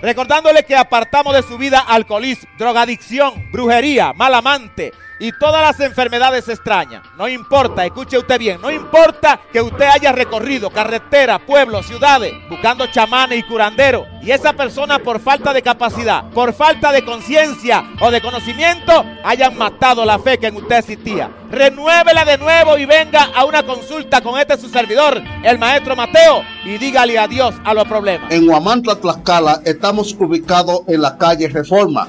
Recordándole que apartamos de su vida alcoholismo, drogadicción, brujería, mal amante y todas las enfermedades extrañas. No importa, escuche usted bien, no importa que usted haya recorrido carretera, pueblos, ciudades, buscando chamanes y curanderos, y esa persona por falta de capacidad, por falta de conciencia o de conocimiento, hayan matado la fe que en usted existía. Renuévela de nuevo y venga a una consulta con este su servidor, el maestro Mateo, y dígale adiós a los problemas. En Huamantla, Tlaxcala, estamos ubicados en la calle Reforma